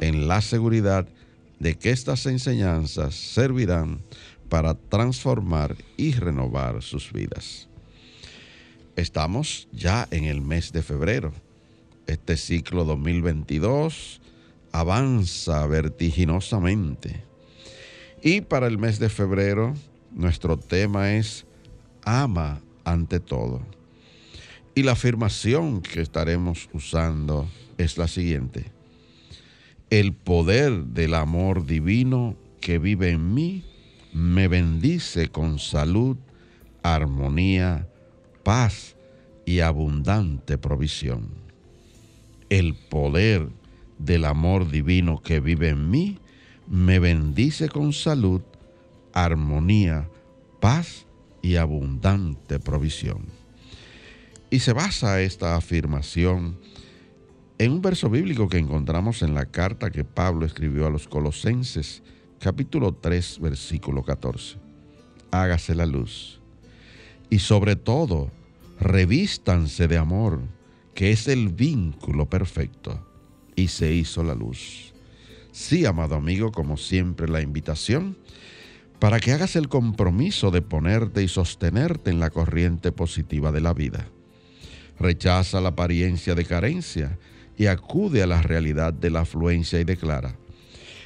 en la seguridad de que estas enseñanzas servirán para transformar y renovar sus vidas. Estamos ya en el mes de febrero. Este ciclo 2022 avanza vertiginosamente. Y para el mes de febrero, nuestro tema es ama ante todo. Y la afirmación que estaremos usando es la siguiente el poder del amor divino que vive en mí me bendice con salud, armonía, paz y abundante provisión. El poder del amor divino que vive en mí me bendice con salud, armonía, paz y abundante provisión. Y se basa esta afirmación en un verso bíblico que encontramos en la carta que Pablo escribió a los Colosenses, capítulo 3, versículo 14. Hágase la luz. Y sobre todo, revístanse de amor, que es el vínculo perfecto. Y se hizo la luz. Sí, amado amigo, como siempre, la invitación para que hagas el compromiso de ponerte y sostenerte en la corriente positiva de la vida. Rechaza la apariencia de carencia y acude a la realidad de la afluencia y declara,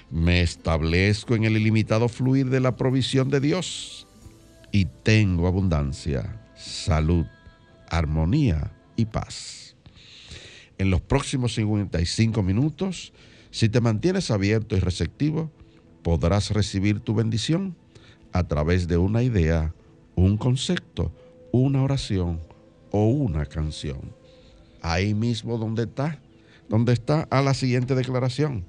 me establezco en el ilimitado fluir de la provisión de Dios y tengo abundancia, salud, armonía y paz. En los próximos 55 minutos, si te mantienes abierto y receptivo, podrás recibir tu bendición a través de una idea, un concepto, una oración o una canción. Ahí mismo donde está donde está a la siguiente declaración.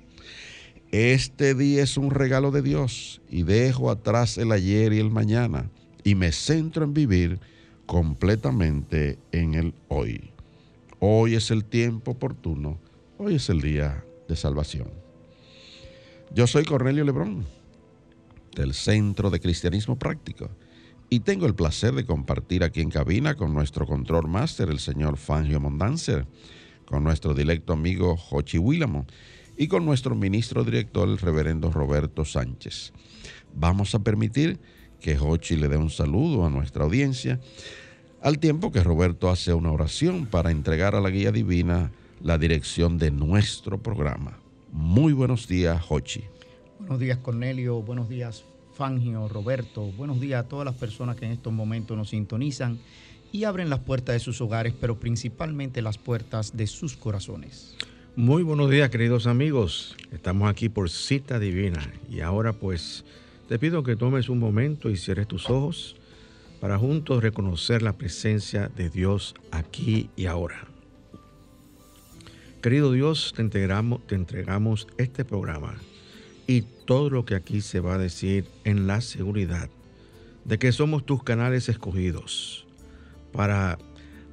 Este día es un regalo de Dios y dejo atrás el ayer y el mañana y me centro en vivir completamente en el hoy. Hoy es el tiempo oportuno, hoy es el día de salvación. Yo soy Cornelio Lebrón, del Centro de Cristianismo Práctico, y tengo el placer de compartir aquí en cabina con nuestro control máster, el señor Fangio Mondanzer con nuestro directo amigo Jochi Willamo y con nuestro ministro director, el reverendo Roberto Sánchez. Vamos a permitir que Jochi le dé un saludo a nuestra audiencia, al tiempo que Roberto hace una oración para entregar a la guía divina la dirección de nuestro programa. Muy buenos días, Jochi. Buenos días, Cornelio. Buenos días, Fangio, Roberto. Buenos días a todas las personas que en estos momentos nos sintonizan y abren las puertas de sus hogares, pero principalmente las puertas de sus corazones. Muy buenos días, queridos amigos. Estamos aquí por cita divina y ahora pues te pido que tomes un momento y cierres tus ojos para juntos reconocer la presencia de Dios aquí y ahora. Querido Dios, te entregamos, te entregamos este programa y todo lo que aquí se va a decir en la seguridad de que somos tus canales escogidos para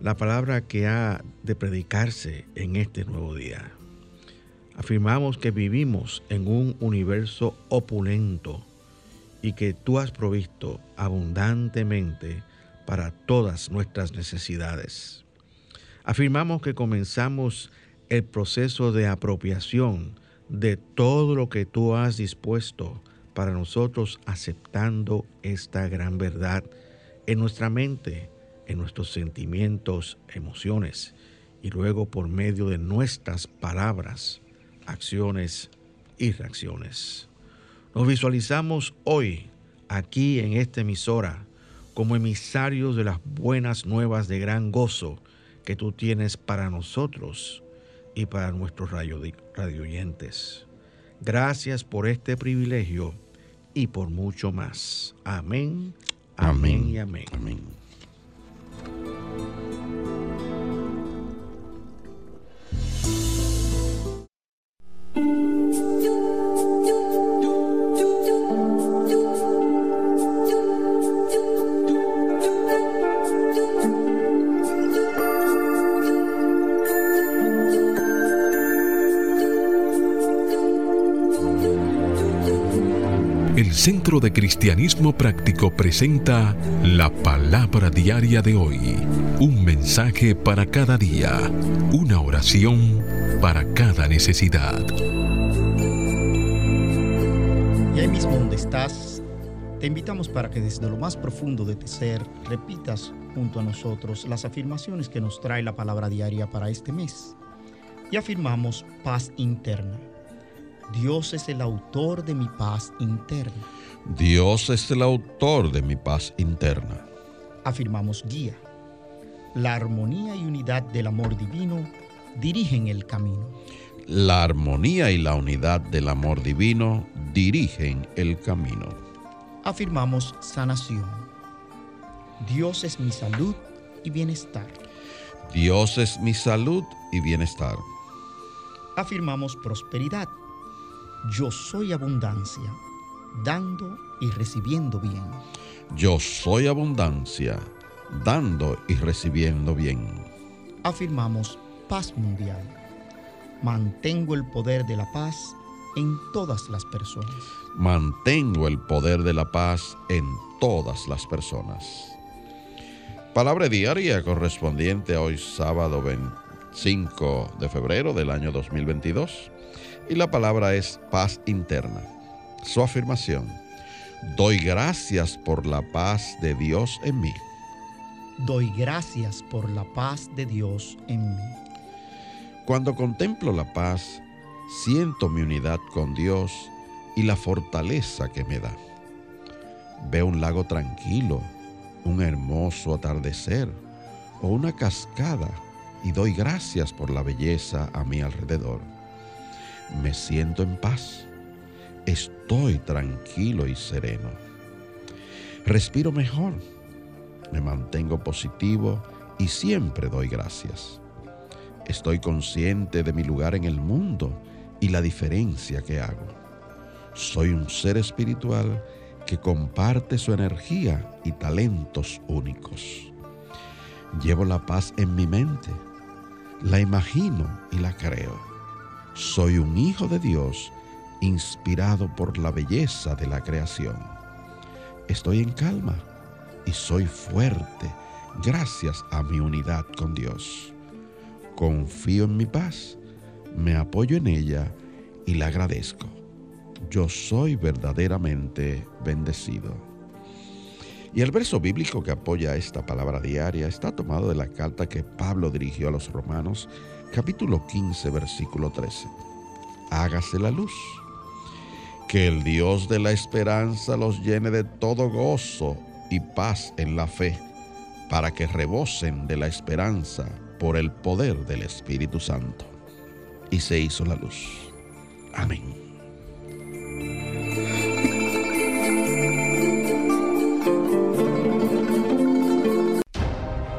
la palabra que ha de predicarse en este nuevo día. Afirmamos que vivimos en un universo opulento y que tú has provisto abundantemente para todas nuestras necesidades. Afirmamos que comenzamos el proceso de apropiación de todo lo que tú has dispuesto para nosotros aceptando esta gran verdad en nuestra mente, en nuestros sentimientos, emociones y luego por medio de nuestras palabras, acciones y reacciones. Nos visualizamos hoy aquí en esta emisora como emisarios de las buenas nuevas de gran gozo que tú tienes para nosotros y para nuestros radioyentes. Gracias por este privilegio y por mucho más. Amén, amén, y amén. amén. Centro de Cristianismo Práctico presenta la palabra diaria de hoy. Un mensaje para cada día. Una oración para cada necesidad. Y ahí mismo donde estás, te invitamos para que desde lo más profundo de tu ser repitas junto a nosotros las afirmaciones que nos trae la palabra diaria para este mes. Y afirmamos paz interna Dios es el autor de mi paz interna. Dios es el autor de mi paz interna. Afirmamos guía. La armonía y unidad del amor divino dirigen el camino. La armonía y la unidad del amor divino dirigen el camino. Afirmamos sanación. Dios es mi salud y bienestar. Dios es mi salud y bienestar. Afirmamos prosperidad yo soy abundancia, dando y recibiendo bien. Yo soy abundancia, dando y recibiendo bien. Afirmamos paz mundial. Mantengo el poder de la paz en todas las personas. Mantengo el poder de la paz en todas las personas. Palabra diaria correspondiente a hoy sábado 25 de febrero del año 2022 y la palabra es paz interna. Su afirmación, doy gracias por la paz de Dios en mí. Doy gracias por la paz de Dios en mí. Cuando contemplo la paz, siento mi unidad con Dios y la fortaleza que me da. Veo un lago tranquilo, un hermoso atardecer o una cascada y doy gracias por la belleza a mi alrededor me siento en paz. Estoy tranquilo y sereno. Respiro mejor. Me mantengo positivo y siempre doy gracias. Estoy consciente de mi lugar en el mundo y la diferencia que hago. Soy un ser espiritual que comparte su energía y talentos únicos. Llevo la paz en mi mente, la imagino y la creo soy un hijo de Dios inspirado por la belleza de la creación. Estoy en calma y soy fuerte gracias a mi unidad con Dios. Confío en mi paz, me apoyo en ella y la agradezco. Yo soy verdaderamente bendecido. Y el verso bíblico que apoya esta palabra diaria está tomado de la carta que Pablo dirigió a los romanos capítulo 15, versículo 13. Hágase la luz. Que el Dios de la esperanza los llene de todo gozo y paz en la fe, para que rebosen de la esperanza por el poder del Espíritu Santo. Y se hizo la luz. Amén.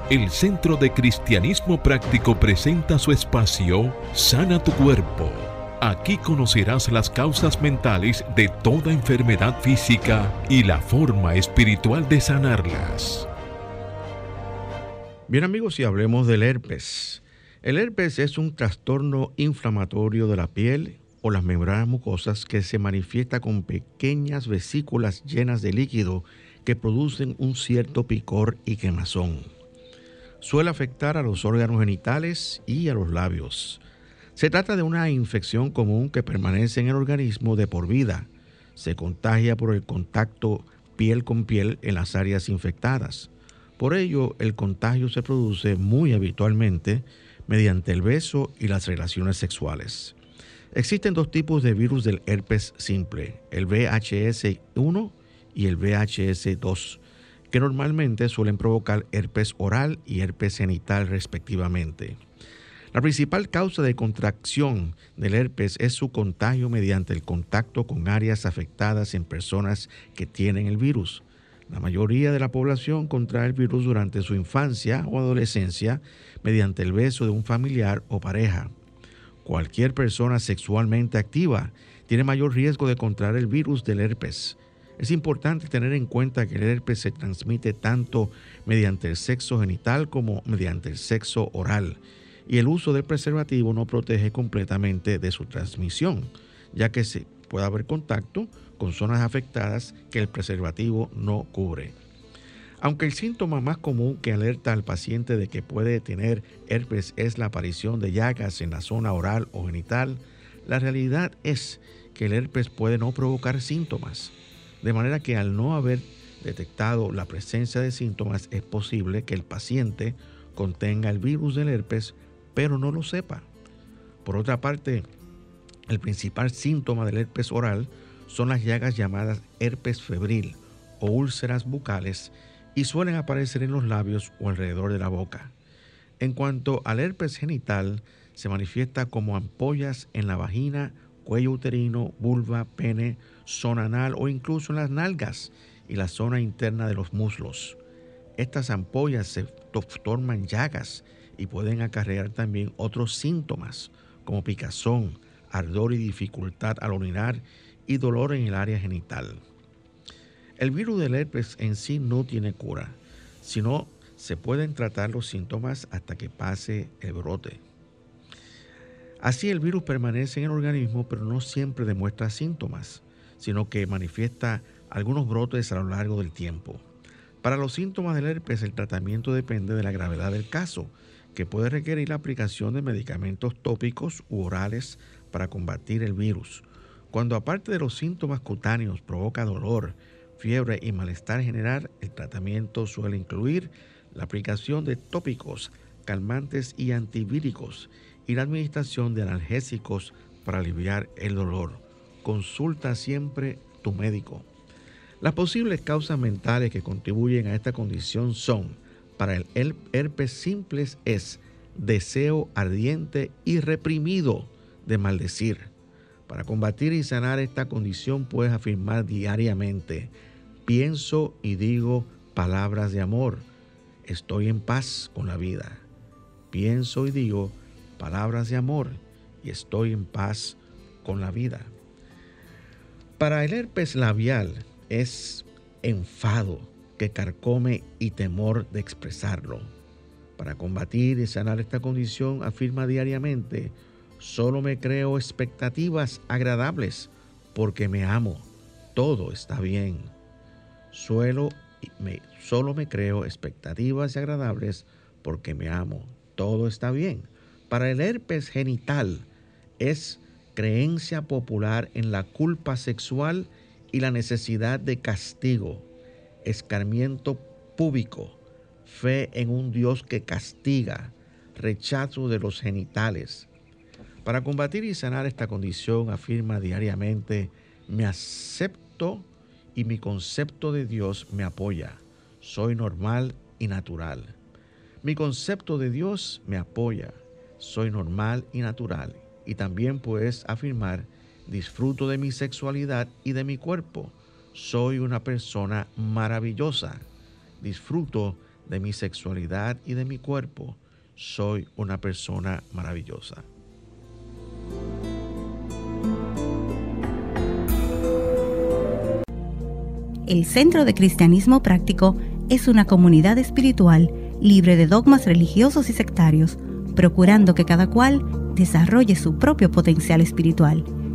el Centro de Cristianismo Práctico presenta su espacio Sana tu Cuerpo. Aquí conocerás las causas mentales de toda enfermedad física y la forma espiritual de sanarlas. Bien amigos, y hablemos del herpes. El herpes es un trastorno inflamatorio de la piel o las membranas mucosas que se manifiesta con pequeñas vesículas llenas de líquido que producen un cierto picor y quemazón suele afectar a los órganos genitales y a los labios. Se trata de una infección común que permanece en el organismo de por vida. Se contagia por el contacto piel con piel en las áreas infectadas. Por ello, el contagio se produce muy habitualmente mediante el beso y las relaciones sexuales. Existen dos tipos de virus del herpes simple, el VHS1 y el VHS2, que normalmente suelen provocar herpes oral y herpes genital respectivamente. La principal causa de contracción del herpes es su contagio mediante el contacto con áreas afectadas en personas que tienen el virus. La mayoría de la población contrae el virus durante su infancia o adolescencia mediante el beso de un familiar o pareja. Cualquier persona sexualmente activa tiene mayor riesgo de contraer el virus del herpes. Es importante tener en cuenta que el herpes se transmite tanto mediante el sexo genital como mediante el sexo oral y el uso del preservativo no protege completamente de su transmisión, ya que se puede haber contacto con zonas afectadas que el preservativo no cubre. Aunque el síntoma más común que alerta al paciente de que puede tener herpes es la aparición de llagas en la zona oral o genital, la realidad es que el herpes puede no provocar síntomas, de manera que al no haber detectado la presencia de síntomas es posible que el paciente contenga el virus del herpes pero no lo sepa. Por otra parte, el principal síntoma del herpes oral son las llagas llamadas herpes febril o úlceras bucales y suelen aparecer en los labios o alrededor de la boca. En cuanto al herpes genital, se manifiesta como ampollas en la vagina, cuello uterino, vulva, pene, zona anal o incluso en las nalgas y la zona interna de los muslos. Estas ampollas se forman llagas y pueden acarrear también otros síntomas como picazón, ardor y dificultad al orinar y dolor en el área genital. El virus del herpes en sí no tiene cura, sino se pueden tratar los síntomas hasta que pase el brote. Así el virus permanece en el organismo, pero no siempre demuestra síntomas, sino que manifiesta algunos brotes a lo largo del tiempo. Para los síntomas del herpes el tratamiento depende de la gravedad del caso que puede requerir la aplicación de medicamentos tópicos u orales para combatir el virus. Cuando aparte de los síntomas cutáneos provoca dolor, fiebre y malestar general, el tratamiento suele incluir la aplicación de tópicos, calmantes y antivíricos y la administración de analgésicos para aliviar el dolor. Consulta siempre tu médico. Las posibles causas mentales que contribuyen a esta condición son para el herpes simples es deseo ardiente y reprimido de maldecir. Para combatir y sanar esta condición puedes afirmar diariamente, pienso y digo palabras de amor, estoy en paz con la vida. Pienso y digo palabras de amor y estoy en paz con la vida. Para el herpes labial es enfado, que carcome y temor de expresarlo. Para combatir y sanar esta condición, afirma diariamente, solo me creo expectativas agradables porque me amo, todo está bien. Suelo, me, solo me creo expectativas agradables porque me amo, todo está bien. Para el herpes genital es creencia popular en la culpa sexual y la necesidad de castigo escarmiento público, fe en un Dios que castiga, rechazo de los genitales. Para combatir y sanar esta condición afirma diariamente, me acepto y mi concepto de Dios me apoya. Soy normal y natural. Mi concepto de Dios me apoya. Soy normal y natural. Y también puedes afirmar, disfruto de mi sexualidad y de mi cuerpo soy una persona maravillosa. Disfruto de mi sexualidad y de mi cuerpo. Soy una persona maravillosa. El Centro de Cristianismo Práctico es una comunidad espiritual libre de dogmas religiosos y sectarios, procurando que cada cual desarrolle su propio potencial espiritual.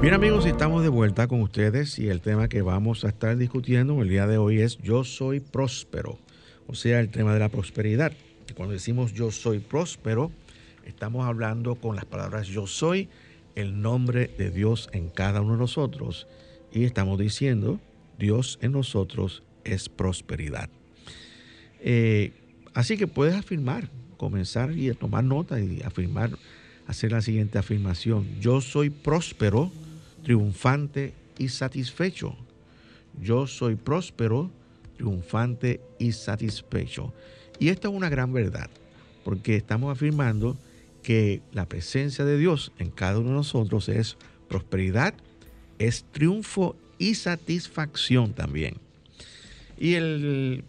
Bien amigos, estamos de vuelta con ustedes y el tema que vamos a estar discutiendo el día de hoy es Yo soy próspero, o sea, el tema de la prosperidad. Cuando decimos yo soy próspero, estamos hablando con las palabras yo soy, el nombre de Dios en cada uno de nosotros y estamos diciendo Dios en nosotros es prosperidad. Eh, así que puedes afirmar, comenzar y tomar nota y afirmar, hacer la siguiente afirmación. Yo soy próspero, triunfante y satisfecho. Yo soy próspero, triunfante y satisfecho. Y esta es una gran verdad, porque estamos afirmando que la presencia de Dios en cada uno de nosotros es prosperidad, es triunfo y satisfacción también. Y el,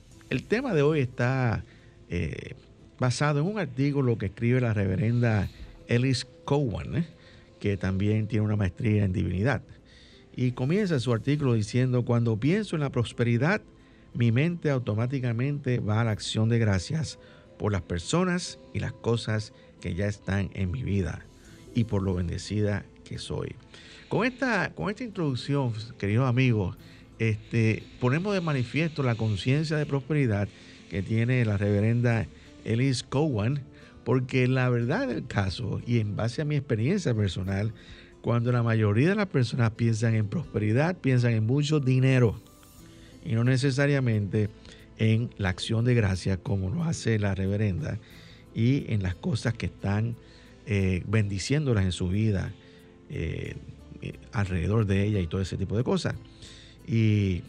tema de hoy está eh, basado en un artículo que escribe la reverenda Ellis Cowan, ¿eh? Que también tiene una maestría en divinidad. Y comienza su artículo diciendo, cuando pienso en la prosperidad, mi mente automáticamente va a la acción de gracias por las personas y las cosas que ya están en mi vida y por lo bendecida que soy. Con esta, con esta introducción, queridos amigos, este, ponemos de manifiesto la conciencia de prosperidad que tiene la reverenda Elise Cowan, porque la verdad del caso, y en base a mi experiencia personal, cuando la mayoría de las personas piensan en prosperidad, piensan en mucho dinero y no necesariamente en la acción de gracia como lo hace la reverenda y en las cosas que están eh, bendiciéndolas en su vida eh, eh, alrededor de ella y todo ese tipo de cosas. Y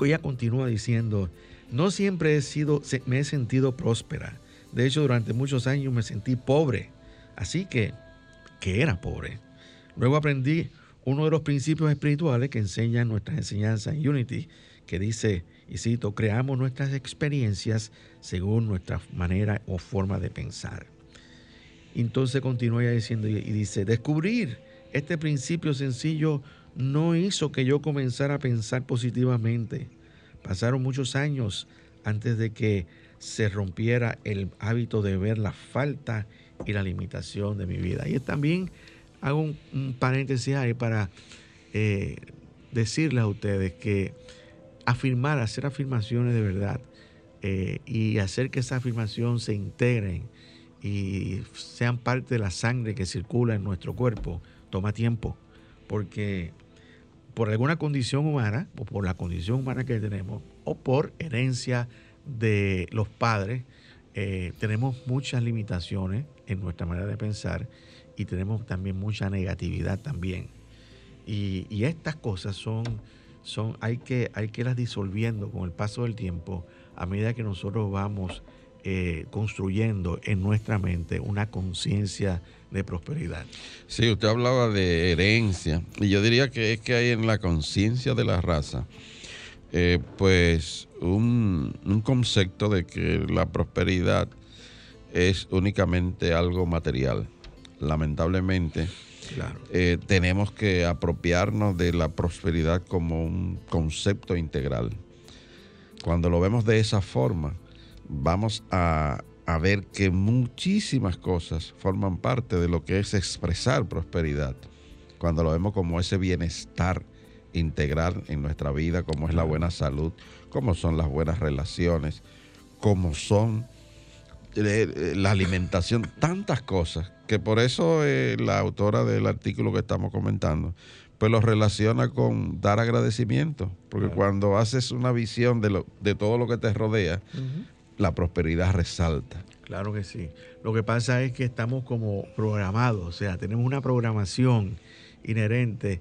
ella continúa diciendo, no siempre he sido, me he sentido próspera. De hecho, durante muchos años me sentí pobre. Así que, que era pobre. Luego aprendí uno de los principios espirituales que enseñan nuestras enseñanzas en Unity, que dice, y cito, creamos nuestras experiencias según nuestra manera o forma de pensar. Entonces continúa diciendo y dice, descubrir este principio sencillo no hizo que yo comenzara a pensar positivamente. Pasaron muchos años antes de que se rompiera el hábito de ver la falta y la limitación de mi vida. Y también hago un, paréntesis ahí para eh, decirles a ustedes que afirmar, hacer afirmaciones de verdad eh, y hacer que esa afirmación se integren y sean parte de la sangre que circula en nuestro cuerpo, toma tiempo, porque por alguna condición humana, o por la condición humana que tenemos, o por herencia de los padres, eh, tenemos muchas limitaciones en nuestra manera de pensar y tenemos también mucha negatividad también. Y, estas cosas son, son hay, que, hay que irlas disolviendo con el paso del tiempo a medida que nosotros vamos eh, construyendo en nuestra mente una conciencia de prosperidad. Sí, usted hablaba de herencia y yo diría que es que hay en la conciencia de la raza, eh, pues un, concepto de que la prosperidad es únicamente algo material. Lamentablemente, eh, tenemos que apropiarnos de la prosperidad como un concepto integral. Cuando lo vemos de esa forma, vamos a a ver que muchísimas cosas forman parte de lo que es expresar prosperidad. Cuando lo vemos como ese bienestar integral en nuestra vida, como es la buena salud, como son las buenas relaciones, como son eh, eh, la alimentación, tantas cosas, que por eso eh, la autora del artículo que estamos comentando, pues lo relaciona con dar agradecimiento, porque cuando haces una visión de, lo, de todo lo que te rodea, la prosperidad resalta. Claro que sí. Lo que pasa es que estamos como programados, o sea, tenemos una programación inherente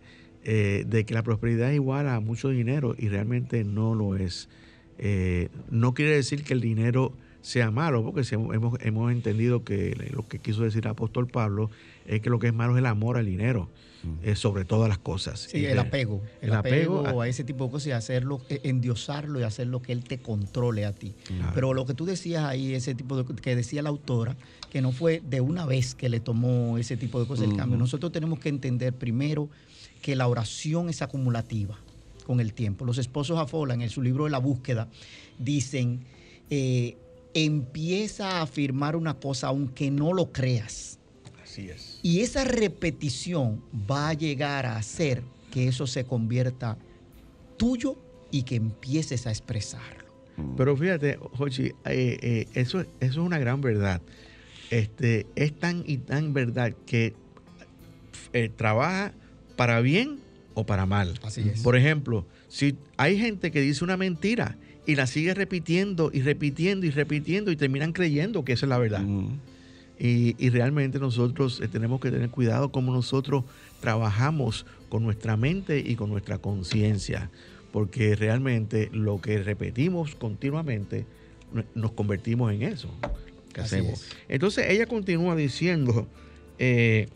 eh, de que la prosperidad es igual a mucho dinero y realmente no lo es. Eh, no quiere decir que el dinero sea malo, porque hemos, hemos entendido que lo que quiso decir el apóstol Pablo es que lo que es malo es el amor al dinero. Eh, sobre todas las cosas. Sí, el apego. El, apego, a, ese tipo de cosas y hacerlo, e, endiosarlo y hacer lo que él te controle a ti. Pero lo que tú decías ahí, ese tipo de que decía la autora, que no fue de una vez que le tomó ese tipo de cosas el cambio. Nosotros tenemos que entender primero que la oración es acumulativa con el tiempo. Los esposos Afola, en su libro de la búsqueda, dicen, eh, empieza a afirmar una cosa aunque no lo creas. Así es. Y esa repetición va a llegar a hacer que eso se convierta tuyo y que empieces a expresarlo. Pero fíjate, Jochi, eh, eh, eso, eso es una gran verdad. Este, es tan y tan verdad que eh, trabaja para bien o para mal. Así es. Por ejemplo, si hay gente que dice una mentira y la sigue repitiendo y repitiendo y repitiendo y terminan creyendo que esa es la verdad. Y, y realmente nosotros eh, tenemos que tener cuidado como nosotros trabajamos con nuestra mente y con nuestra conciencia, porque realmente lo que repetimos continuamente no- nos convertimos en eso que Así hacemos. es. Entonces ella continúa diciendo, eh,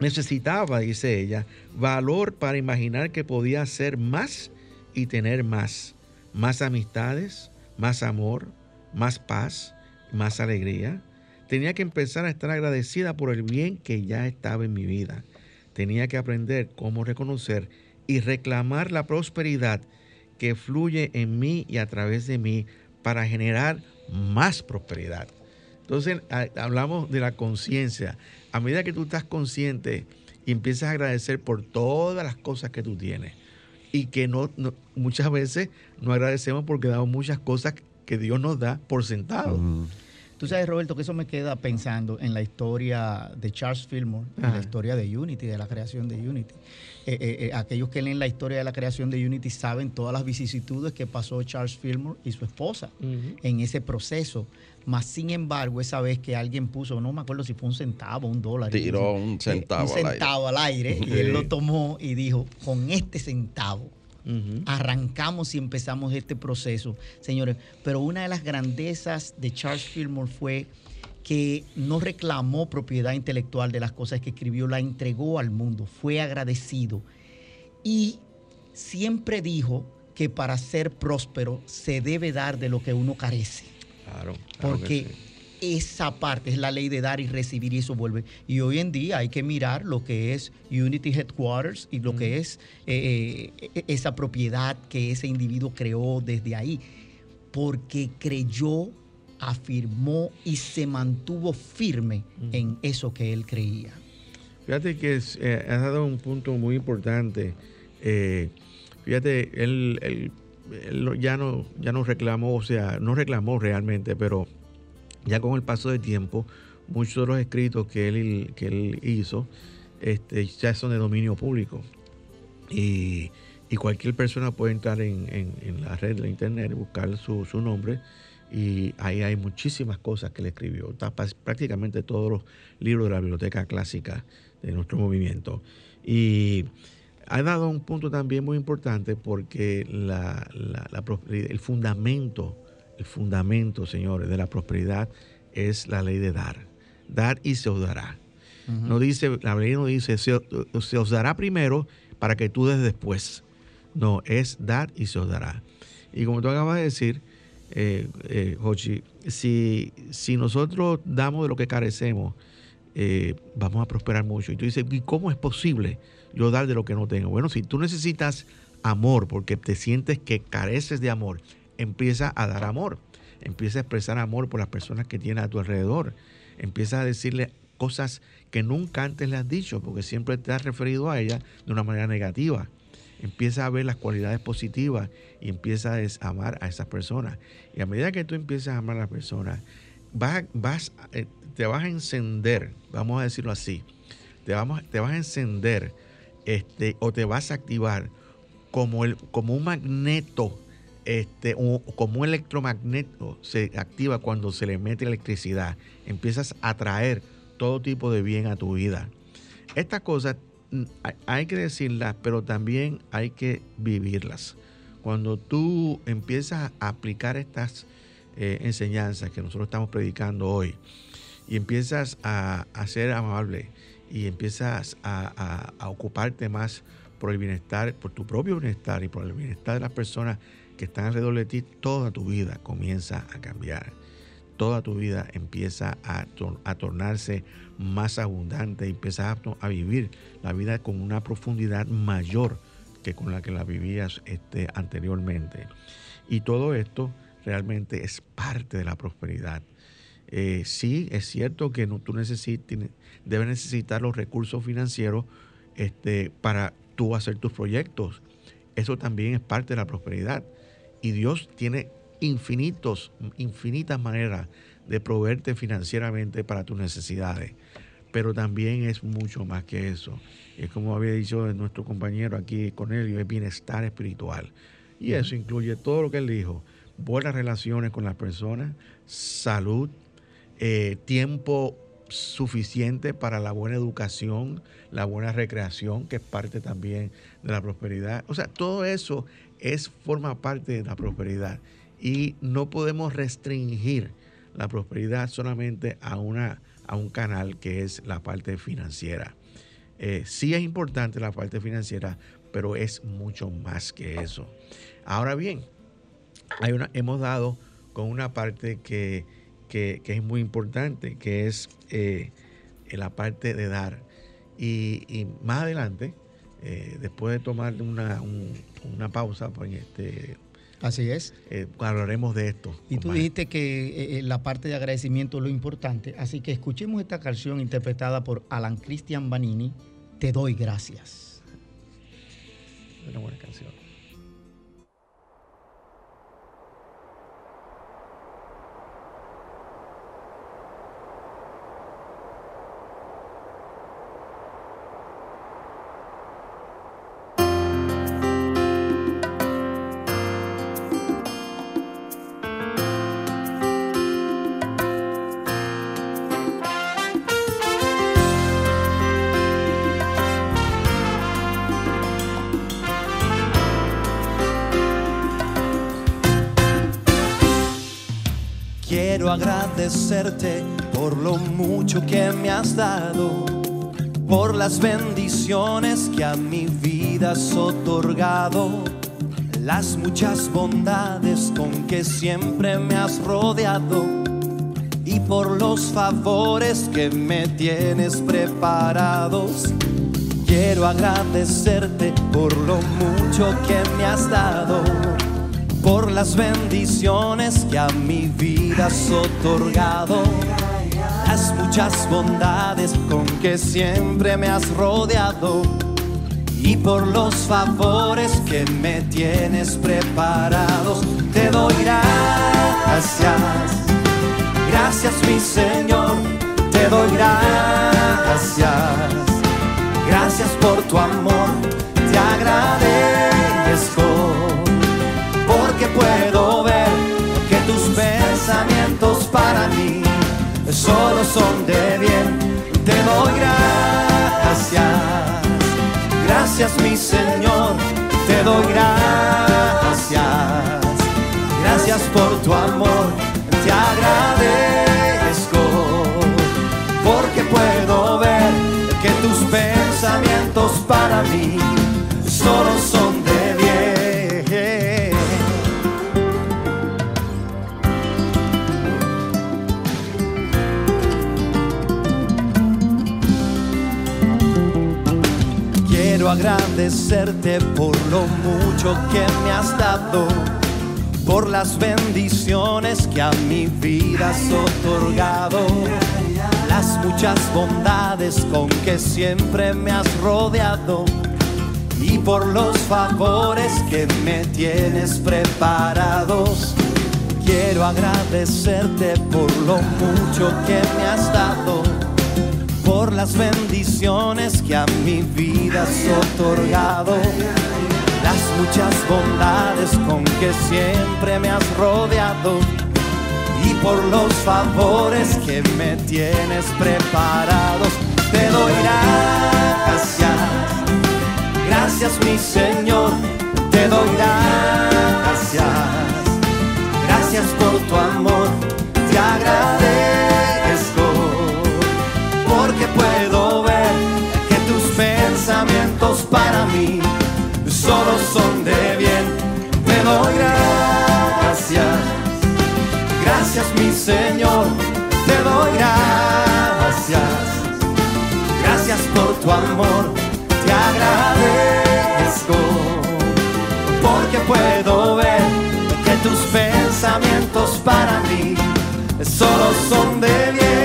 necesitaba, dice ella, valor para imaginar que podía hacer más y tener más, más amistades, más amor, más paz, más alegría. Tenía que empezar a estar agradecida por el bien que ya estaba en mi vida. Tenía que aprender cómo reconocer y reclamar la prosperidad que fluye en mí y a través de mí para generar más prosperidad. Entonces hablamos de la conciencia. A medida que tú estás consciente y empiezas a agradecer por todas las cosas que tú tienes y que no, no- muchas veces no agradecemos porque damos muchas cosas que Dios nos da por sentado. Tú sabes, Roberto, que eso me queda pensando en la historia de Charles Fillmore, en la historia de Unity, de la creación de Unity. Eh, eh, eh, aquellos que leen la historia de la creación de Unity saben todas las vicisitudes que pasó Charles Fillmore y su esposa en ese proceso. Más sin embargo, esa vez que alguien puso, no me acuerdo si fue un centavo, un dólar. Tiró un eh, centavo un al aire. centavo al aire, y él lo tomó y dijo, con este centavo arrancamos y empezamos este proceso, señores. Pero una de las grandezas de Charles Fillmore fue que no reclamó propiedad intelectual de las cosas que escribió, la entregó al mundo, fue agradecido. Y siempre dijo que para ser próspero se debe dar de lo que uno carece. Claro, claro que Porque sí. esa parte es la ley de dar y recibir y eso vuelve. Y hoy en día hay que mirar lo que es Unity Headquarters y lo que es eh, eh, esa propiedad que ese individuo creó desde ahí. Porque creyó, afirmó y se mantuvo firme en eso que él creía. Fíjate que eh, has dado un punto muy importante. Eh, fíjate, él, él- él ya, no, ya no reclamó, o sea, no reclamó realmente, pero ya con el paso del tiempo, muchos de los escritos que él, que él hizo este, ya son de dominio público. Y, y cualquier persona puede entrar en, en- la red de internet, buscar su, su nombre y ahí hay muchísimas cosas que él escribió. Está prácticamente todos los libros de la biblioteca clásica de nuestro movimiento. Y ha dado un punto también muy importante porque la- la- la prosperidad- el fundamento, el fundamento, señores, de la prosperidad es la ley de dar. Dar y se os dará. No dice, la ley no dice, se, se os dará primero para que tú des después. No, es dar y se os dará. Y como tú acabas de decir, eh, eh, si, si nosotros damos de lo que carecemos, eh, vamos a prosperar mucho. Y tú dices, ¿y cómo es posible yo dar de lo que no tengo? Bueno, si tú necesitas amor porque te sientes que careces de amor, empieza a dar amor. Empieza a expresar amor por las personas que tienes a tu alrededor. Empieza a decirle cosas que nunca antes le has dicho porque siempre te has referido a ella de una manera negativa. Empieza a ver las cualidades positivas y empieza a amar a esas personas. Y a medida que tú empiezas a amar a las personas, vas, vas, eh, te vas a encender, vamos a decirlo así, te, vamos, te vas a encender este, o te vas a activar como, el, como un magneto, este, o como un electromagneto se activa cuando se le mete electricidad. Empiezas a atraer todo tipo de bien a tu vida. Estas cosas mm, hay- que decirlas, pero también hay que vivirlas. Cuando tú empiezas a aplicar estas eh, enseñanzas que nosotros estamos predicando hoy y empiezas a ser amable y empiezas a, a- a ocuparte más por el bienestar, por tu propio bienestar y por el bienestar de las personas que están alrededor de ti, toda tu vida comienza a cambiar. Toda tu vida empieza a, a tornarse más abundante y empiezas a vivir la vida con una profundidad mayor que con la que la vivías este, anteriormente. Y todo esto realmente es parte de la prosperidad. Eh, sí, es cierto que no, tú necesitas, debes necesitar los recursos financieros este, para tú hacer tus proyectos. Eso también es parte de la prosperidad. Y Dios tiene infinitos, infinitas maneras de proveerte financieramente para tus necesidades. Pero también es mucho más que eso. Es como había dicho nuestro compañero aquí, Cornelio, es bienestar espiritual. Y eso incluye todo lo que él dijo. Buenas relaciones con las personas, salud, eh, tiempo suficiente para la buena educación, la buena recreación, que es parte también de la prosperidad. O sea, todo eso es, forma parte de la prosperidad. Y no podemos restringir la prosperidad solamente a, una, a un canal que es la parte financiera. Eh, sí es importante la parte financiera, pero es mucho más que eso. Ahora bien, hay una, hemos dado con una parte que que, es muy importante, que es eh, la parte de dar. Y, más adelante, eh, después de tomar una, pausa, pues este, Así es. Eh, hablaremos de esto. Y tú dijiste que la parte de agradecimiento es lo importante, así que escuchemos esta canción interpretada por Alan Christian Banini, Te doy gracias. Una buena canción. Agradecerte por lo mucho que me has dado, por las bendiciones que a mi vida has otorgado, las muchas bondades con que siempre me has rodeado y por los favores que me tienes preparados. Quiero agradecerte por lo mucho que me has dado por las bendiciones que a mi vida has otorgado, las muchas bondades con que siempre me has rodeado y por los favores que me tienes preparados. Te doy gracias, gracias mi Señor, te doy gracias, gracias por tu amor, te agradezco son de bien. Te doy gracias, gracias mi Señor, te doy gracias, agradecerte por lo mucho que me has dado, por las bendiciones que a mi vida has otorgado, las muchas bondades con que siempre me has rodeado y por los favores que me tienes preparados. Quiero agradecerte por lo mucho que me has dado las bendiciones que a mi vida has otorgado, las muchas bondades con que siempre me has rodeado. Y por los favores que me tienes preparados. Te doy gracias, gracias mi Señor, te doy gracias, gracias por tu amor, te agradezco para mí solo son de bien. Te doy gracias, gracias mi Señor, te doy gracias, gracias por tu amor, te agradezco, porque puedo ver que tus pensamientos para mí solo son de bien.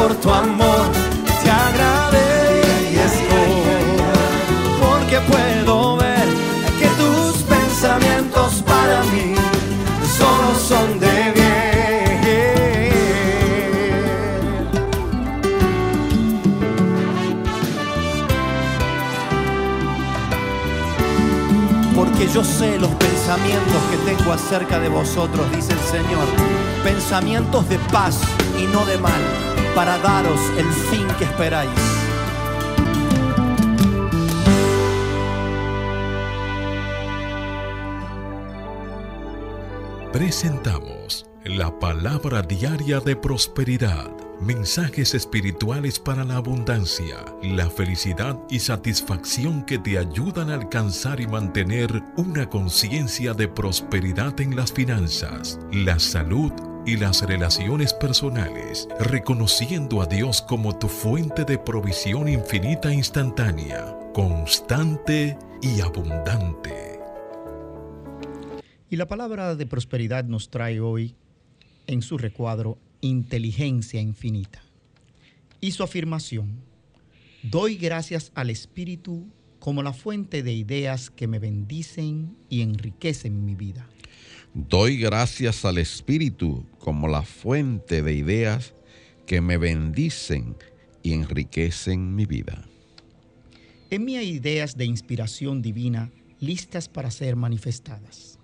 Por tu amor, te agradezco, porque puedo ver que tus pensamientos para mí solo son de bien. Porque yo sé los pensamientos que tengo acerca de vosotros, dice el Señor. Pensamientos de paz y no de mal, para daros el fin que esperáis. Presentamos la palabra diaria de prosperidad, mensajes espirituales para la abundancia, la felicidad y satisfacción que te ayudan a alcanzar y mantener una conciencia de prosperidad en las finanzas, la salud y las relaciones personales, reconociendo a Dios como tu fuente de provisión infinita e instantánea, constante y abundante. Y la palabra de prosperidad nos trae hoy en su recuadro inteligencia infinita. Y su afirmación, doy gracias al Espíritu como la fuente de ideas que me bendicen y enriquecen mi vida. Doy gracias al Espíritu como la fuente de ideas que me bendicen y enriquecen mi vida. En mí hay ideas de inspiración divina listas para ser manifestadas.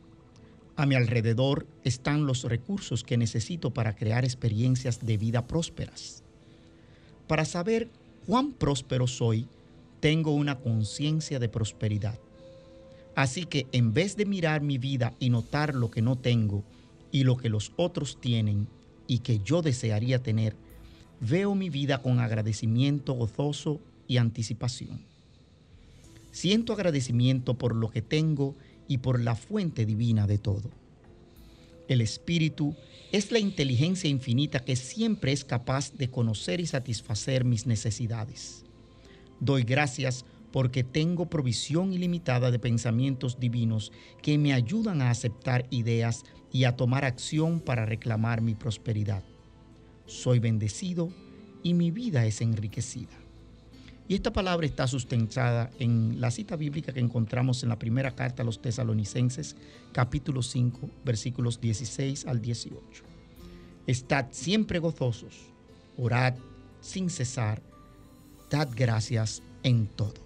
A mi alrededor están los recursos que necesito para crear experiencias de vida prósperas. Para saber cuán próspero soy, tengo una conciencia de prosperidad. Así que en vez de mirar mi vida y notar lo que no tengo y lo que los otros tienen y que yo desearía tener, veo mi vida con agradecimiento gozoso y anticipación. Siento agradecimiento por lo que tengo y por la fuente divina de todo. El Espíritu es la inteligencia infinita que siempre es capaz de conocer y satisfacer mis necesidades. Doy gracias porque tengo provisión ilimitada de pensamientos divinos que me ayudan a aceptar ideas y a tomar acción para reclamar mi prosperidad. Soy bendecido y mi vida es enriquecida. Y esta palabra está sustentada en la cita bíblica que encontramos en la primera carta a los tesalonicenses, capítulo 5, versículos 16 al 18. Estad siempre gozosos, orad sin cesar, dad gracias en todo.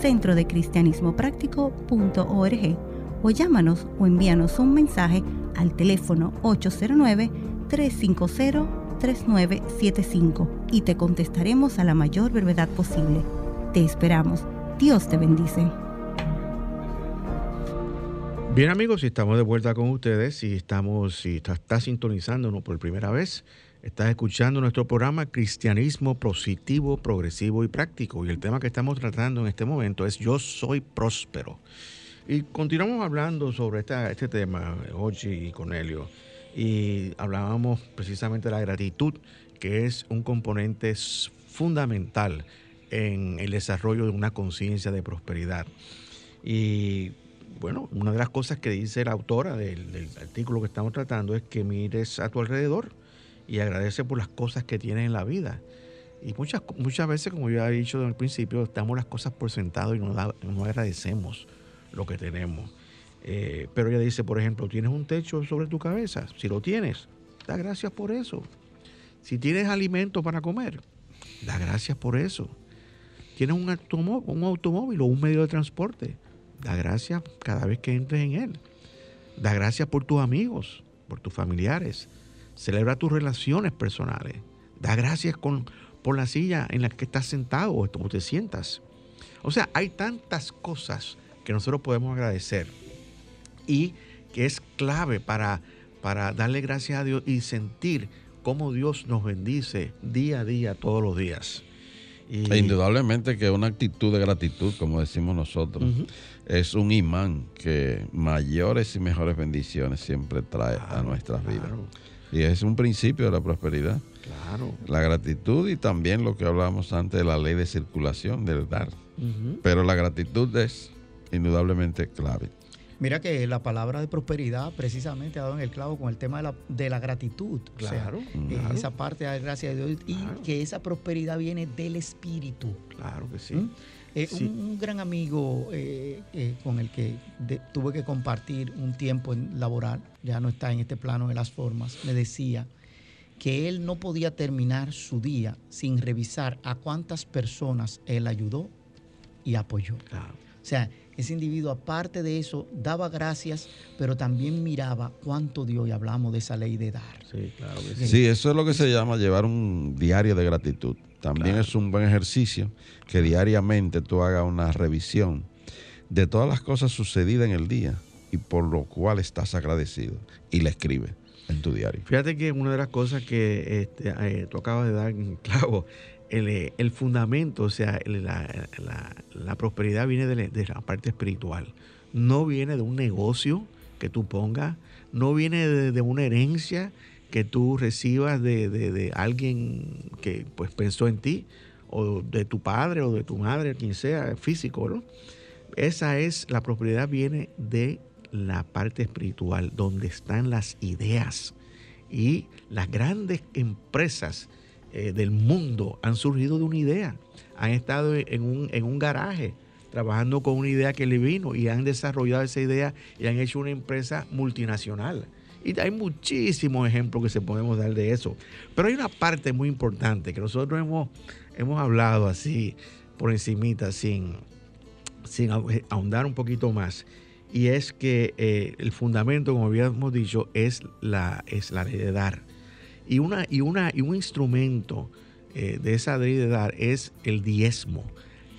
centrodecristianismopráctico.org o llámanos o envíanos un mensaje al teléfono 809-350-3975 y te contestaremos a la mayor brevedad posible. Te esperamos. Dios te bendice. Bien amigos, estamos de vuelta con ustedes, si estamos, si estás, estás sintonizándonos por primera vez, estás escuchando nuestro programa Cristianismo Positivo, Progresivo y Práctico. Y el tema que estamos tratando en este momento es Yo soy próspero. Y continuamos hablando sobre este tema, Ochi y Cornelio. Y hablábamos precisamente de la gratitud, que es un componente fundamental en el desarrollo de una conciencia de prosperidad. Y bueno, una de las cosas que dice la autora del, del artículo que estamos tratando es que mires a tu alrededor y agradece por las cosas que tienes en la vida. Y muchas, muchas veces, como yo he dicho desde el principio, damos las cosas por sentado y no, no agradecemos lo que tenemos. Eh, pero ella dice, por ejemplo, tienes un techo sobre tu cabeza. Si lo tienes, da gracias por eso. Si tienes alimento para comer, da gracias por eso. Tienes un un automóvil o un medio de transporte, da gracias cada vez que entres en él. Da gracias por tus amigos, por tus familiares. Celebra tus relaciones personales. Da gracias con, por la silla en la que estás sentado o te sientas. O sea, hay tantas cosas que nosotros podemos agradecer y que es clave para, para darle gracias a Dios y sentir cómo Dios nos bendice día a día, todos los días. E indudablemente que una actitud de gratitud, como decimos nosotros, es un imán que mayores y mejores bendiciones siempre trae a nuestras vidas. Y es un principio de la prosperidad. Claro. La gratitud y también lo que hablábamos antes de la ley de circulación, del dar. Pero la gratitud es indudablemente clave. Mira que la palabra de prosperidad precisamente ha dado en el clavo con el tema de la, de la gratitud. Claro, o Esa parte de la gracia de Dios y que esa prosperidad viene del Espíritu. Claro que sí. ¿Mm? Eh, un, gran amigo eh, eh, con el que tuve que compartir un tiempo en laboral, ya no está en este plano de las formas, me decía que él no podía terminar su día sin revisar a cuántas personas él ayudó y apoyó. O sea, ese individuo, aparte de eso, daba gracias, pero también miraba cuánto dio y hablamos de esa ley de dar. Sí, claro sí. eso es lo que se llama llevar un diario de gratitud. También es un buen ejercicio que diariamente tú hagas una revisión de todas las cosas sucedidas en el día y por lo cual estás agradecido y le escribes en tu diario. Fíjate que una de las cosas que este, eh, tú acabas de dar en clavo eh, el, fundamento, o sea, la, prosperidad viene de, la parte espiritual. No viene de un negocio que tú pongas, no viene de, una herencia que tú recibas de, alguien que pues pensó en ti, o de tu padre o de tu madre, quien sea, físico, ¿no? Esa es, la prosperidad viene de la parte espiritual, donde están las ideas y las grandes empresas eh, del mundo han surgido de una idea. Han estado en un, en un garaje trabajando con una idea que le vino y han desarrollado esa idea y han hecho una empresa multinacional. Y hay muchísimos ejemplos que se podemos dar de eso. Pero hay una parte muy importante que nosotros hemos, hemos hablado así por encimita, sin, sin ahondar un poquito más. Y es que eh, el fundamento, como habíamos dicho, es la, es la de dar. Y, una, y, una, y un instrumento eh, de esa ley de dar es el diezmo,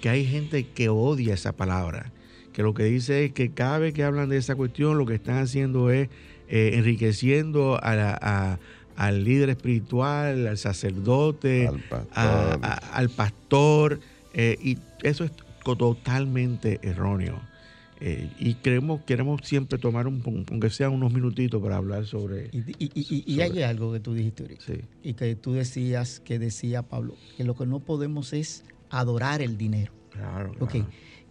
que hay gente que odia esa palabra, que lo que dice es que cada vez que hablan de esa cuestión, lo que están haciendo es eh, enriqueciendo al líder espiritual, al sacerdote, al pastor, eh, y eso es totalmente erróneo. Eh, y queremos, queremos siempre tomar, un, aunque sea unos minutitos, para hablar sobre. Y, hay algo que tú dijiste ahorita. Y que tú decías, que decía Pablo, que lo que no podemos es adorar el dinero. Claro.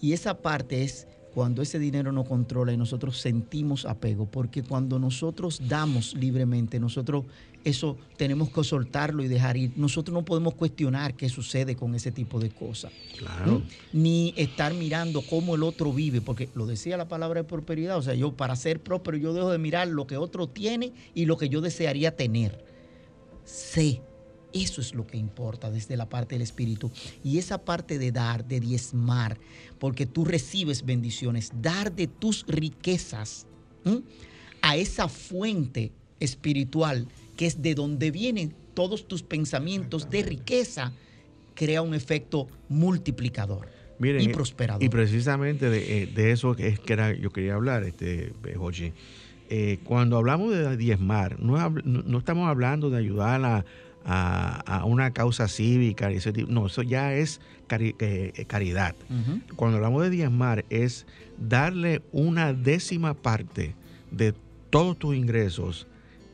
Y esa parte es cuando ese dinero no controla y nosotros sentimos apego, porque cuando nosotros damos libremente, nosotros eso tenemos que soltarlo y dejar ir. Nosotros no podemos cuestionar qué sucede con ese tipo de cosas. Claro. Ni estar mirando cómo el otro vive, porque lo decía la palabra de prosperidad. O sea, yo para ser próspero, yo dejo de mirar lo que otro tiene y lo que yo desearía tener. Sé. Eso es lo que importa desde la parte del espíritu. Y esa parte de dar, de diezmar, porque tú recibes bendiciones, dar de tus riquezas a esa fuente espiritual que es de donde vienen todos tus pensamientos de riqueza, crea un efecto multiplicador y prosperador. Y precisamente de, eh, eso es que era, yo quería hablar, este, Jochi. Eh, cuando hablamos de diezmar, no, no, estamos hablando de ayudar a, a, una causa cívica y ese tipo. No, eso ya es eh, caridad. Cuando hablamos de diezmar es darle una décima parte de todos tus ingresos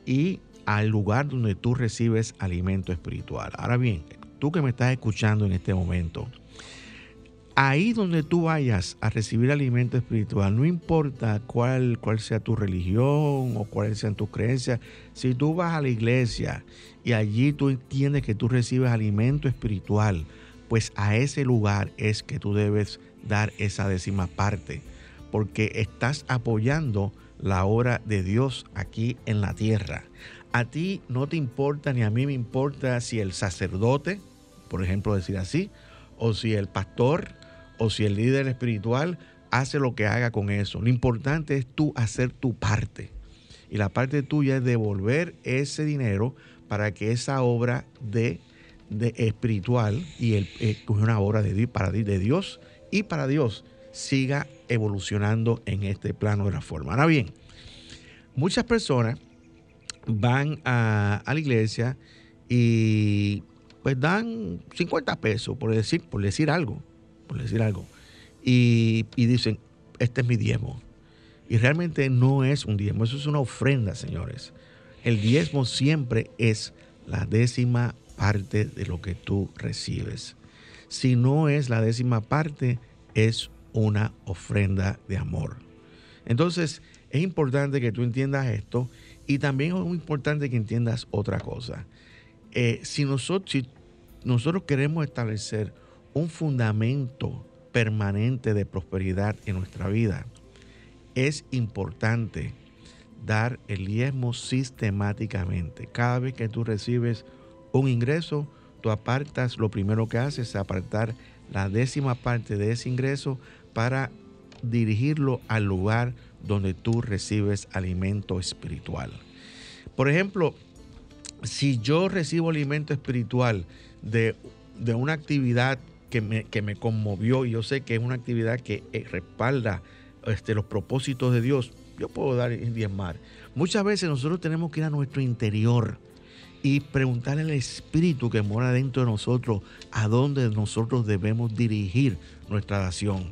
y al lugar donde tú recibes alimento espiritual. Ahora bien, tú que me estás escuchando en este momento, ahí donde tú vayas a recibir alimento espiritual, no importa cuál, cuál sea tu religión o cuáles sean tus creencias, si tú vas a la iglesia y allí tú entiendes que tú recibes alimento espiritual, pues a ese lugar es que tú debes dar esa décima parte, porque estás apoyando la obra de Dios aquí en la tierra. A ti no te importa ni a mí me importa si el sacerdote, por ejemplo decir así, o si el pastor, o si el líder espiritual hace lo que haga con eso. Lo importante es tú hacer tu parte. Y la parte tuya es devolver ese dinero para que esa obra de, de espiritual y el, eh, una obra de, para, de Dios y para Dios siga evolucionando en este plano de la forma. Ahora bien, muchas personas van a, a la iglesia y pues dan 50 pesos, por decir, por decir algo por decir algo, y, dicen, este es mi diezmo. Y realmente no es un diezmo, eso es una ofrenda, señores. El diezmo siempre es la décima parte de lo que tú recibes. Si no es la décima parte, es una ofrenda de amor. Entonces, es importante que tú entiendas esto y también es muy importante que entiendas otra cosa. Eh, si, nosotros, si nosotros queremos establecer un fundamento permanente de prosperidad en nuestra vida, es importante dar el diezmo sistemáticamente. Cada vez que tú recibes un ingreso, tú apartas, lo primero que haces es apartar la décima parte de ese ingreso para dirigirlo al lugar donde tú recibes alimento espiritual. Por ejemplo, si yo recibo alimento espiritual de, de una actividad que me, conmovió y yo sé que es una actividad que eh, respalda este, los propósitos de Dios, yo puedo dar y diezmar. Muchas veces nosotros tenemos que ir a nuestro interior y preguntarle al Espíritu que mora dentro de nosotros a dónde nosotros debemos dirigir nuestra acción.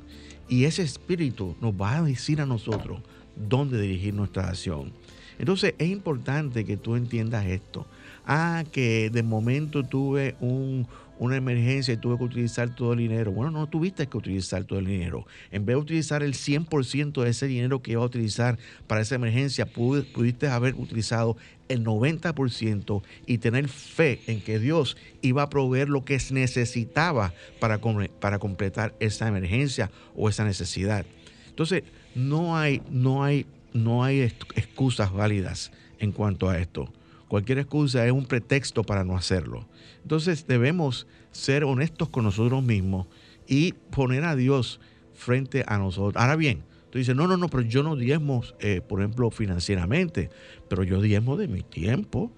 Y ese Espíritu nos va a decir a nosotros dónde dirigir nuestra acción. Entonces es importante que tú entiendas esto. Ah, que de momento tuve un, una emergencia y tuve que utilizar todo el dinero. Bueno, no tuviste que utilizar todo el dinero. En vez de utilizar el 100% de ese dinero que iba a utilizar para esa emergencia, pudiste haber utilizado el 90% y tener fe en que Dios iba a proveer lo que necesitaba para, para completar esa emergencia o esa necesidad. Entonces, no hay, no hay, no hay excusas válidas en cuanto a esto. Cualquier excusa es un pretexto para no hacerlo. Entonces debemos ser honestos con nosotros mismos y poner a Dios frente a nosotros. Ahora bien, tú dices, no, no, no, pero yo no diezmo, eh, por ejemplo, financieramente, pero yo diezmo de mi tiempo,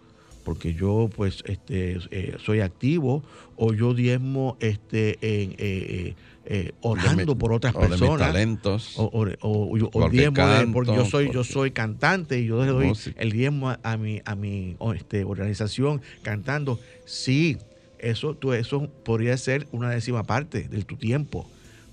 porque yo pues este, eh, soy activo, o yo diezmo este, en... Eh, eh, orando por otras personas. talentos. O, o, diezmo porque yo soy, yo soy cantante y yo le doy el diezmo a, mi, a mi este, organización cantando. Sí, eso, tú, eso podría ser una décima parte de tu tiempo.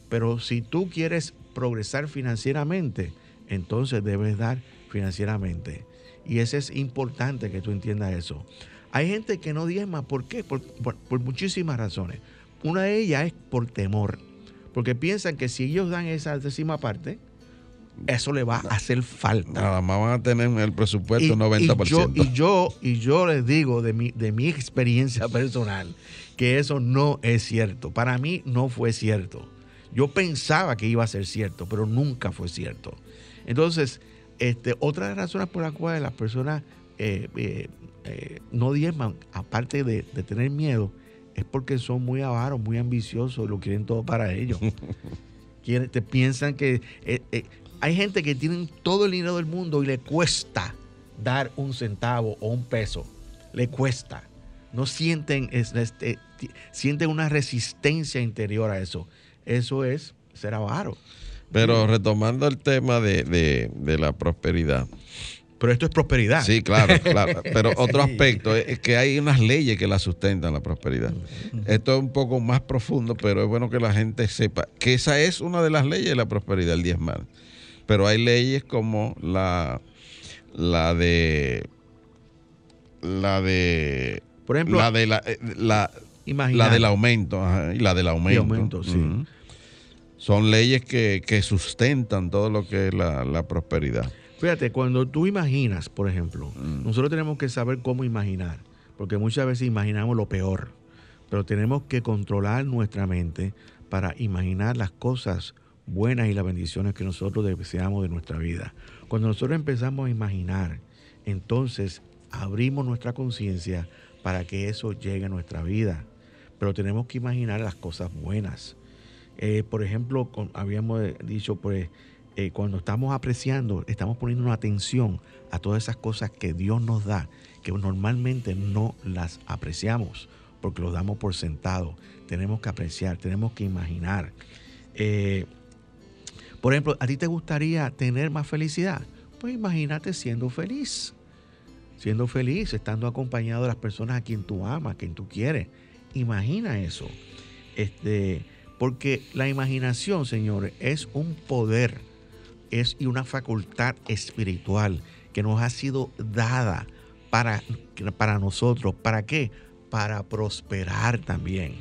Pero si tú quieres progresar financieramente, entonces debes dar financieramente. Y eso es importante que tú entiendas eso. Hay gente que no diezma, ¿por qué? por muchísimas razones. Una de ellas es por temor porque piensan que si ellos dan esa décima parte, eso le va a hacer falta. Nada más van a tener el presupuesto 90%. Y yo, y yo, y yo les digo de mi, de mi experiencia personal que eso no es cierto. Para mí no fue cierto. Yo pensaba que iba a ser cierto, pero nunca fue cierto. Entonces, este, otra de las razones por las cuales las personas eh, eh, eh, no diezman, aparte de, de tener miedo, es porque son muy avaros, muy ambiciosos, lo quieren todo para ellos. te piensan que eh, eh, hay gente que tiene todo el dinero del mundo y le cuesta dar un centavo o un peso. Le cuesta. No sienten, este, sienten una resistencia interior a eso. Eso es ser avaro. Pero retomando el tema de la prosperidad, pero esto es prosperidad. Sí, claro, claro. Pero otro aspecto es que hay unas leyes que la sustentan la prosperidad. Esto es un poco más profundo, pero es bueno que la gente sepa que esa es una de las leyes de la prosperidad, el diezmal. Pero hay leyes como la, la de la de por ejemplo la de la, eh, la, la del aumento y la del aumento, sí. son leyes que, sustentan todo lo que es la, prosperidad. Fíjate, cuando tú imaginas, por ejemplo, mm. nosotros tenemos que saber cómo imaginar, porque muchas veces imaginamos lo peor, pero tenemos que controlar nuestra mente para imaginar las cosas buenas y las bendiciones que nosotros deseamos de nuestra vida. Cuando nosotros empezamos a imaginar, entonces abrimos nuestra conciencia para que eso llegue a nuestra vida. Pero tenemos que imaginar las cosas buenas. Eh, por ejemplo, habíamos dicho, pues, eh, cuando estamos apreciando, estamos poniendo una atención a todas esas cosas que Dios nos da, que normalmente no las apreciamos, porque lo damos por sentado. Tenemos que apreciar, tenemos que imaginar. Eh, por ejemplo, ¿a ti te gustaría tener más felicidad? Pues imagínate siendo feliz. Siendo feliz, estando acompañado de las personas a quien tú amas, a quien tú quieres. Imagina eso. Este, porque la imaginación, señores, es un poder, es y una facultad espiritual que nos ha sido dada para, para nosotros. ¿Para qué? Para prosperar también,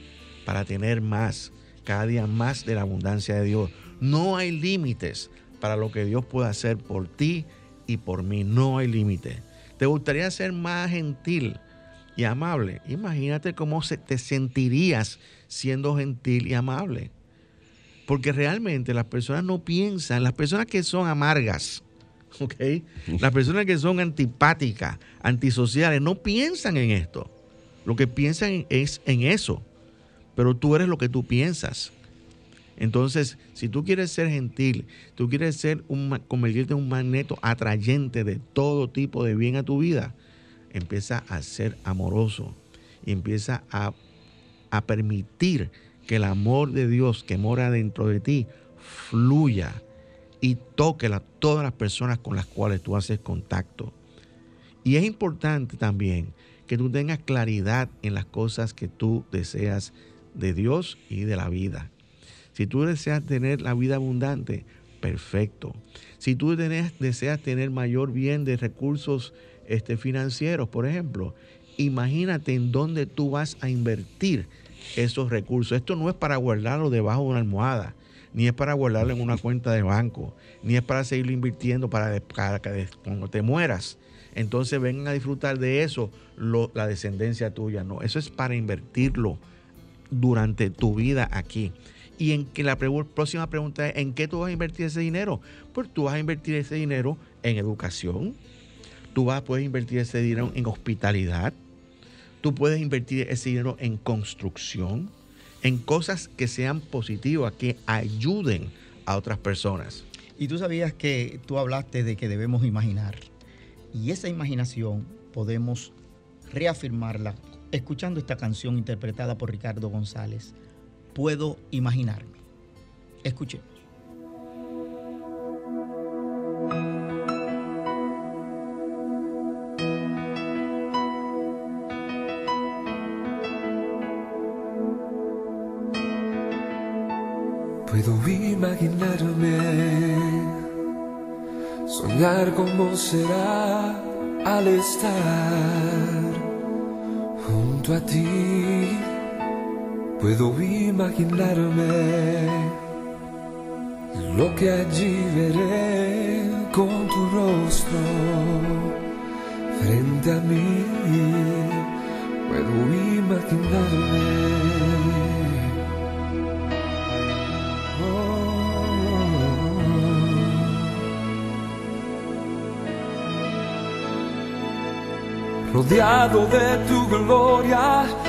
para tener más, cada día más de la abundancia de Dios. No hay límites para lo que Dios puede hacer por ti y por mí. No hay límite. ¿Te gustaría ser más gentil y amable? Imagínate cómo te sentirías siendo gentil y amable. Porque realmente las personas no piensan, las personas que son amargas, ¿ok? Las personas que son antipáticas, antisociales, no piensan en esto. Lo que piensan es en eso. Pero tú eres lo que tú piensas. Entonces, si tú quieres ser gentil, tú quieres ser un, convertirte en un magneto atrayente de todo tipo de bien a tu vida, empieza a ser amoroso y empieza a, permitir que el amor de Dios que mora dentro de ti fluya y toque a todas las personas con las cuales tú haces contacto. Y es importante también que tú tengas claridad en las cosas que tú deseas de Dios y de la vida. Si tú deseas tener la vida abundante, perfecto. Si tú deseas tener mayor bien de recursos este, financieros, por ejemplo, imagínate en dónde tú vas a invertir esos recursos. Esto no es para guardarlo debajo de una almohada, ni es para guardarlo en una cuenta de banco, ni es para seguirlo invirtiendo para, que cuando te mueras. Entonces vengan a disfrutar de eso la descendencia tuya. No, eso es para invertirlo durante tu vida aquí. Y en que la próxima pregunta es, ¿en qué tú vas a invertir ese dinero? Pues tú vas a invertir ese dinero en educación, tú vas a poder invertir ese dinero en hospitalidad, tú puedes invertir ese dinero en construcción, en cosas que sean positivas, que ayuden a otras personas. Y tú sabías que tú hablaste de que debemos imaginar. Y esa imaginación podemos reafirmarla escuchando esta canción interpretada por Ricardo González puedo imaginarme. Escuchemos. Puedo imaginarme, soñar cómo será al estar junto a ti Puedo imaginarme lo que allí veré con tu rostro frente a mí. Puedo imaginarme. Oh. Rodeado de tu gloria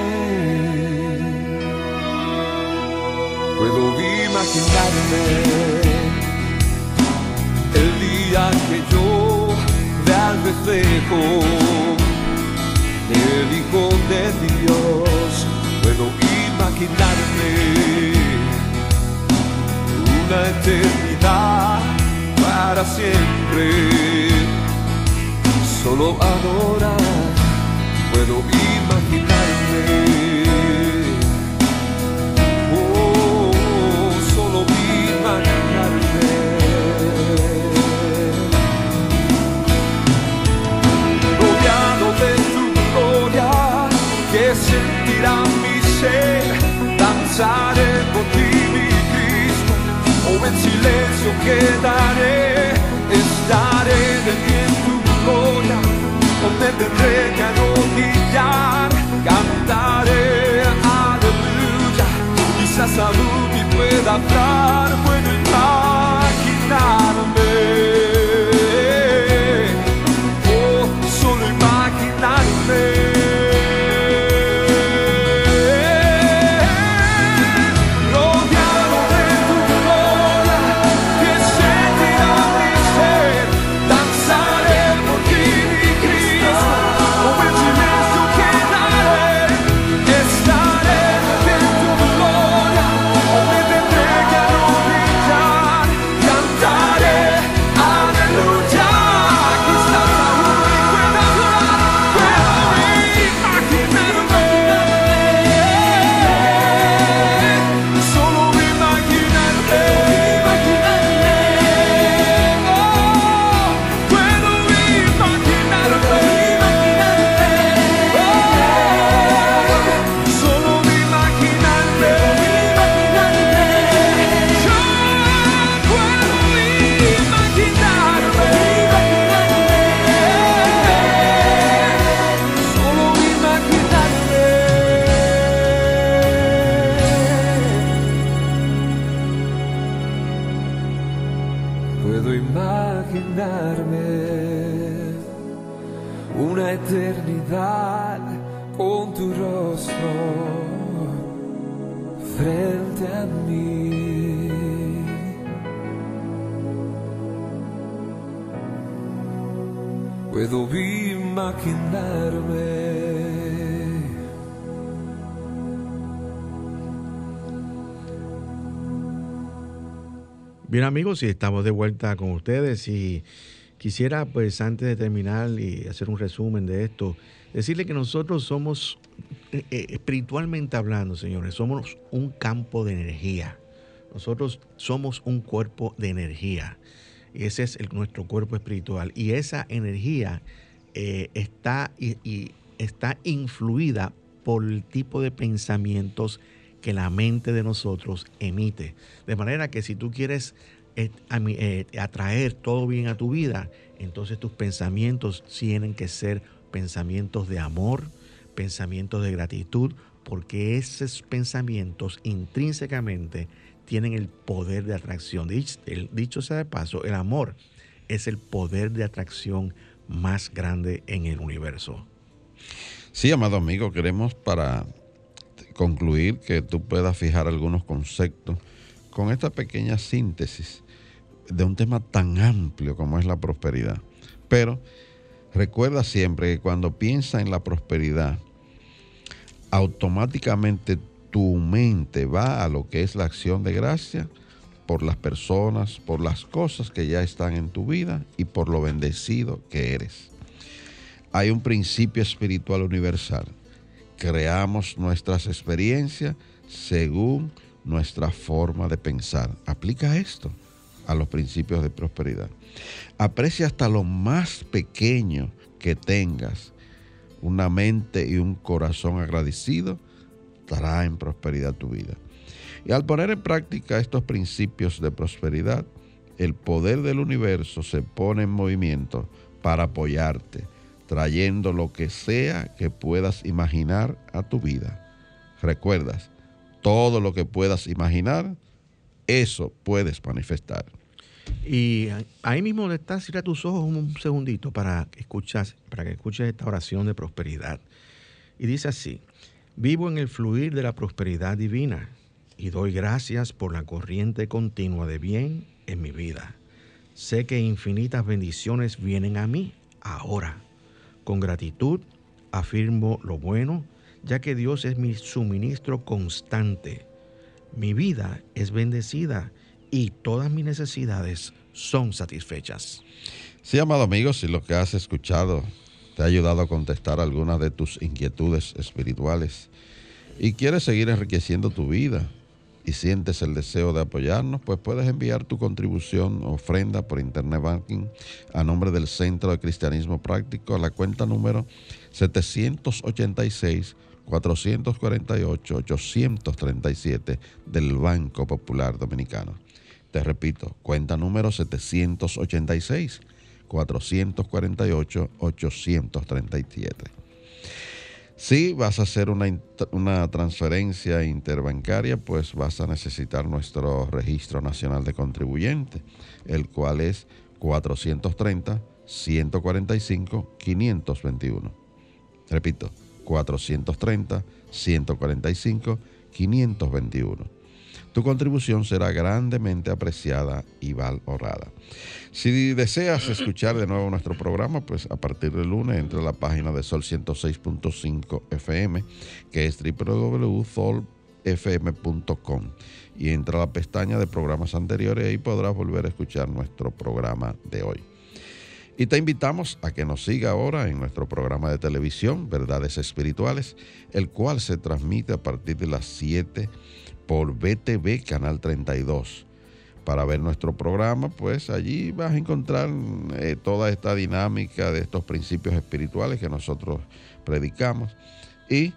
Puedo imaginarme el día que yo vea al reflejo del Hijo de Dios, puedo imaginarme una eternidad para siempre. Solo adorar puedo imaginarme. Danzaré por ti, mi Cristo, o en silencio quedaré, estaré de ti en tu gloria, donde tendré que arrodillar, cantaré aleluya, quizás salud y pueda hablar, puedo imaginarme. Oh, solo imaginarme. Amigos, y estamos de vuelta con ustedes y quisiera pues antes de terminar y hacer un resumen de esto, decirle que nosotros somos, eh, eh, espiritualmente hablando, señores, somos un campo de energía. Nosotros somos un cuerpo de energía. Y ese es nuestro cuerpo espiritual. Y esa energía eh, está, y está influida por el tipo de pensamientos que la mente de nosotros emite. De manera que si tú quieres eh, eh, atraer todo bien a tu vida, entonces tus pensamientos tienen que ser pensamientos de amor, pensamientos de gratitud, porque esos pensamientos intrínsecamente tienen el poder de atracción. Dicho sea de paso, el amor es el poder de atracción más grande en el universo. Sí, amado amigo, queremos para concluir que tú puedas fijar algunos conceptos con esta pequeña síntesis de un tema tan amplio como es la prosperidad. Pero recuerda siempre que cuando piensas en la prosperidad, automáticamente tu mente va a lo que es la acción de gracia por las personas, por las cosas que ya están en tu vida y por lo bendecido que eres hay un principio espiritual universal. Creamos nuestras experiencias según nuestra forma de pensar. Aplica esto a los principios de prosperidad. Aprecia hasta lo más pequeño que tengas. Una mente y un corazón agradecido traen prosperidad a tu vida. Y al poner en práctica estos principios de prosperidad, el poder del universo se pone en movimiento para apoyarte, trayendo lo que sea que puedas imaginar a tu vida. Recuerdas, todo lo que puedas imaginar, eso puedes manifestar. Y ahí mismo donde estás, cierra tus ojos un segundito para que escuchas, para que escuches esta oración de prosperidad. Y dice así: Vivo en el fluir de la prosperidad divina y doy gracias por la corriente continua de bien en mi vida. Sé que infinitas bendiciones vienen a mí ahora. Con gratitud afirmo lo bueno, ya que Dios es mi suministro constante. Mi vida es bendecida y todas mis necesidades son satisfechas. Sí, amado amigo, si lo que has escuchado te ha ayudado a contestar algunas de tus inquietudes espirituales y quieres seguir enriqueciendo tu vida y sientes el deseo de apoyarnos, pues puedes enviar tu contribución o ofrenda por Internet Banking a nombre del Centro de Cristianismo Práctico a la cuenta número 786 448 837 del Banco Popular Dominicano. Te repito, cuenta número 786 448 837. Si vas a hacer una, transferencia interbancaria, pues vas a necesitar nuestro registro nacional de contribuyente, el cual es 430-145-521. Repito, 430-145-521 tu contribución será grandemente apreciada y valorada. Si deseas escuchar de nuevo nuestro programa, pues a partir del lunes entra a la página de Sol 106.5 FM, que es www.solfm.com y entra a la pestaña de programas anteriores y podrás volver a escuchar nuestro programa de hoy. Y te invitamos a que nos siga ahora en nuestro programa de televisión, Verdades Espirituales, el cual se transmite a partir de las 7 por BTV Canal 32. Para ver nuestro programa, pues allí vas a encontrar eh, toda esta dinámica de estos principios espirituales que nosotros predicamos y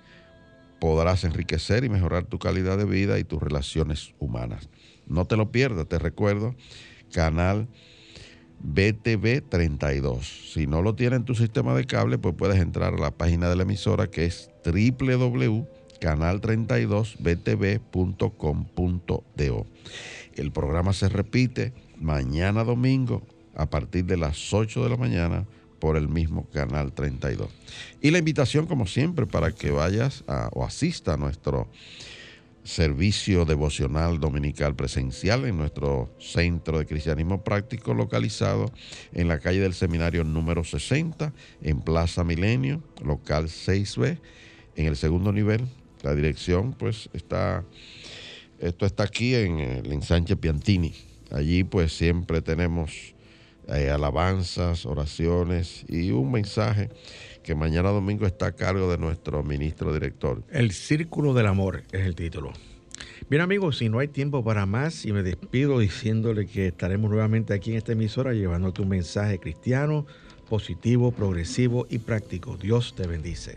podrás enriquecer y mejorar tu calidad de vida y tus relaciones humanas. No te lo pierdas, te recuerdo, canal BTV 32. Si no lo tienes en tu sistema de cable, pues puedes entrar a la página de la emisora que es www canal32btv.com.do. El programa se repite mañana domingo a partir de las 8 de la mañana por el mismo canal 32. Y la invitación, como siempre, para que vayas o asista a nuestro servicio devocional dominical presencial en nuestro centro de cristianismo práctico localizado en la calle del seminario número 60 en Plaza Milenio, local 6B, en el segundo nivel, la dirección, pues, está, esto está aquí en el ensanche Piantini. Allí, pues, siempre tenemos eh, alabanzas, oraciones y un mensaje que mañana domingo está a cargo de nuestro ministro director. El Círculo del Amor es el título. Bien amigos, si no hay tiempo para más, y me despido diciéndole que estaremos nuevamente aquí en esta emisora llevándote un mensaje cristiano, positivo, progresivo y práctico. Dios te bendice.